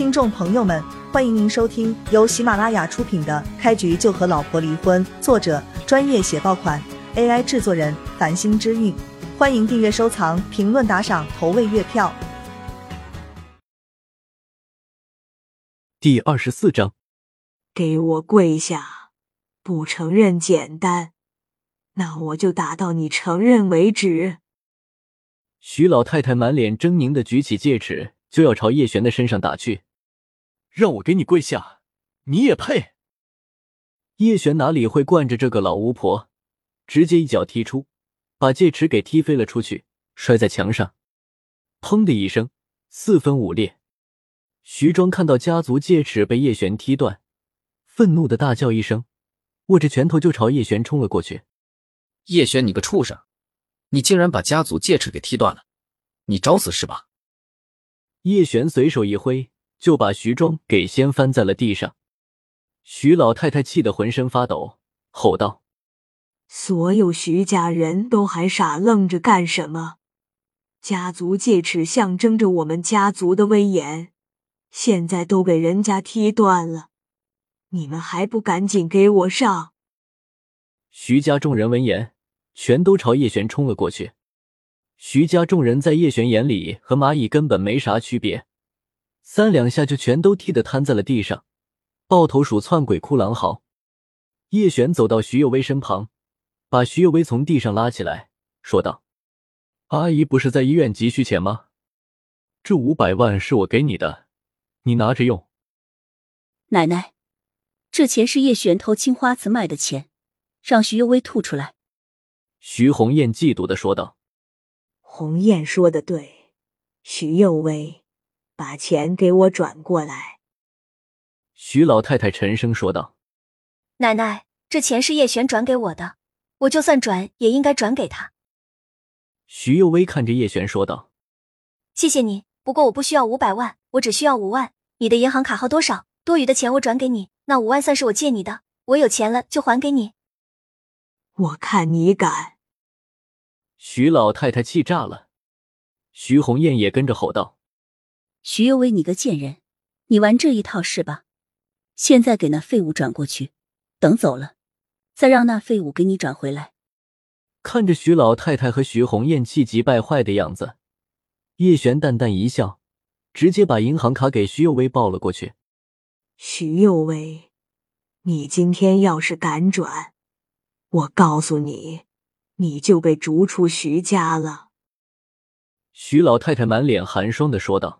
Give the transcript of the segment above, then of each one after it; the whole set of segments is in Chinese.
听众朋友们，欢迎您收听由喜马拉雅出品的《开局就和老婆离婚》，作者专业写爆款，AI 制作人繁星之韵。欢迎订阅、收藏、评论、打赏、投喂月票。第二十四章，给我跪下！不承认简单，那我就打到你承认为止。徐老太太满脸狰狞的举起戒尺，就要朝叶璇的身上打去。让我给你跪下，你也配？叶璇哪里会惯着这个老巫婆，直接一脚踢出，把戒尺给踢飞了出去，摔在墙上，砰的一声，四分五裂。徐庄看到家族戒尺被叶璇踢断，愤怒的大叫一声，握着拳头就朝叶璇冲了过去。叶璇，你个畜生！你竟然把家族戒尺给踢断了，你找死是吧？叶璇随手一挥，就把徐庄给掀翻在了地上。徐老太太气得浑身发抖，吼道：“所有徐家人都还傻愣着干什么？家族戒尺象征着我们家族的威严，现在都给人家踢断了，你们还不赶紧给我上！”徐家众人闻言。全都朝叶璇冲了过去。徐家众人在叶璇眼里和蚂蚁根本没啥区别，三两下就全都踢得瘫在了地上。抱头鼠窜鬼哭狼嚎。叶璇走到徐幼薇身旁，把徐幼薇从地上拉起来，说道：“阿姨不是在医院急需钱吗？这五百万是我给你的，你拿着用。”奶奶，这钱是叶璇偷青花瓷卖的钱，让徐幼薇吐出来。徐红艳嫉妒的说道：“红艳说的对，徐幼薇，把钱给我转过来。”徐老太太沉声说道：“奶奶，这钱是叶璇转给我的，我就算转也应该转给他。”徐幼薇看着叶璇说道：“谢谢你，不过我不需要五百万，我只需要五万。你的银行卡号多少？多余的钱我转给你，那五万算是我借你的，我有钱了就还给你。”我看你敢！徐老太太气炸了，徐红艳也跟着吼道：“徐有为，你个贱人，你玩这一套是吧？现在给那废物转过去，等走了，再让那废物给你转回来。”看着徐老太太和徐红艳气急败坏的样子，叶璇淡淡一笑，直接把银行卡给徐有为报了过去。徐有为，你今天要是敢转，我告诉你，你就被逐出徐家了。”徐老太太满脸寒霜的说道。“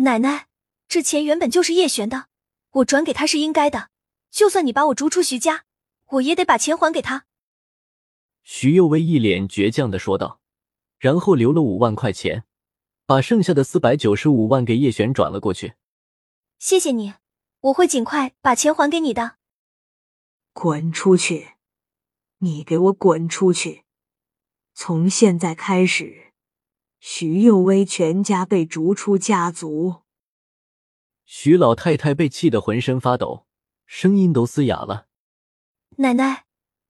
奶奶，这钱原本就是叶璇的，我转给他是应该的。就算你把我逐出徐家，我也得把钱还给他。”徐幼薇一脸倔强的说道，然后留了五万块钱，把剩下的四百九十五万给叶璇转了过去。“谢谢你，我会尽快把钱还给你的。”滚出去！你给我滚出去！从现在开始，徐幼薇全家被逐出家族。徐老太太被气得浑身发抖，声音都嘶哑了。奶奶，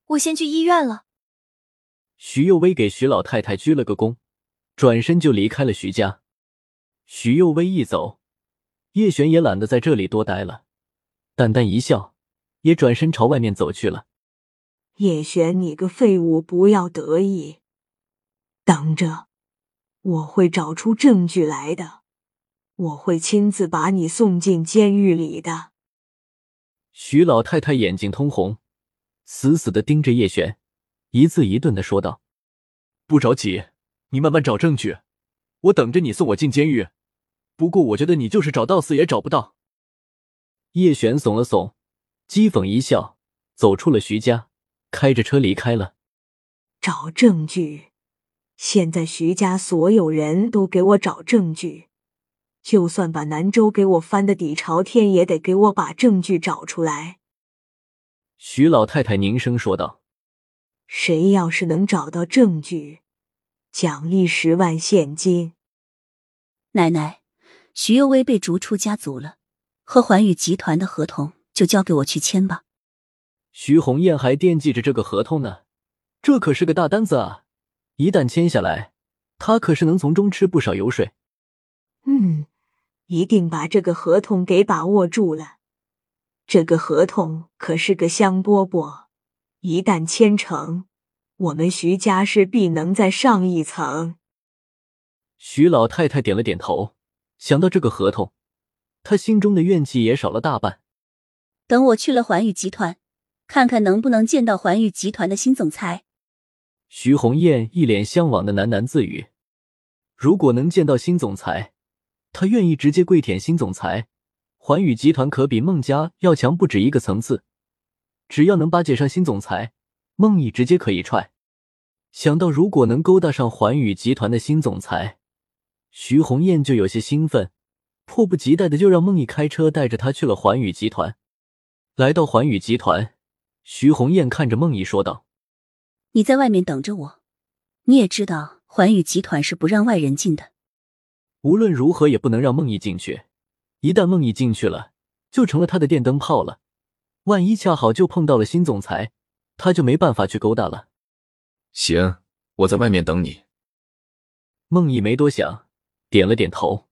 我先去医院了。徐幼薇给徐老太太鞠了个躬，转身就离开了徐家。徐幼薇一走，叶璇也懒得在这里多待了，淡淡一笑，也转身朝外面走去了。叶璇，你个废物，不要得意！等着，我会找出证据来的，我会亲自把你送进监狱里的。徐老太太眼睛通红，死死的盯着叶璇，一字一顿的说道：“不着急，你慢慢找证据，我等着你送我进监狱。不过，我觉得你就是找到死也找不到。”叶璇耸了耸，讥讽一笑，走出了徐家。开着车离开了。找证据！现在徐家所有人都给我找证据，就算把南州给我翻的底朝天，也得给我把证据找出来。徐老太太凝声说道：“谁要是能找到证据，奖励十万现金。”奶奶，徐幼薇被逐出家族了，和环宇集团的合同就交给我去签吧。徐红艳还惦记着这个合同呢，这可是个大单子啊！一旦签下来，他可是能从中吃不少油水。嗯，一定把这个合同给把握住了。这个合同可是个香饽饽，一旦签成，我们徐家势必能再上一层。徐老太太点了点头，想到这个合同，她心中的怨气也少了大半。等我去了环宇集团，看看能不能见到环宇集团的新总裁。徐红艳一脸向往的喃喃自语：“如果能见到新总裁。”他愿意直接跪舔新总裁，环宇集团可比孟家要强不止一个层次。只要能巴结上新总裁，孟毅直接可以踹。想到如果能勾搭上环宇集团的新总裁，徐红艳就有些兴奋，迫不及待的就让孟毅开车带着他去了环宇集团。来到环宇集团，徐红艳看着孟毅说道：“你在外面等着我。你也知道，环宇集团是不让外人进的。”无论如何也不能让梦毅进去，一旦梦毅进去了，就成了他的电灯泡了。万一恰好就碰到了新总裁，他就没办法去勾搭了。行，我在外面等你。梦毅没多想，点了点头。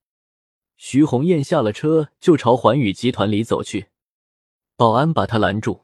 徐红艳下了车就朝环宇集团里走去，保安把他拦住。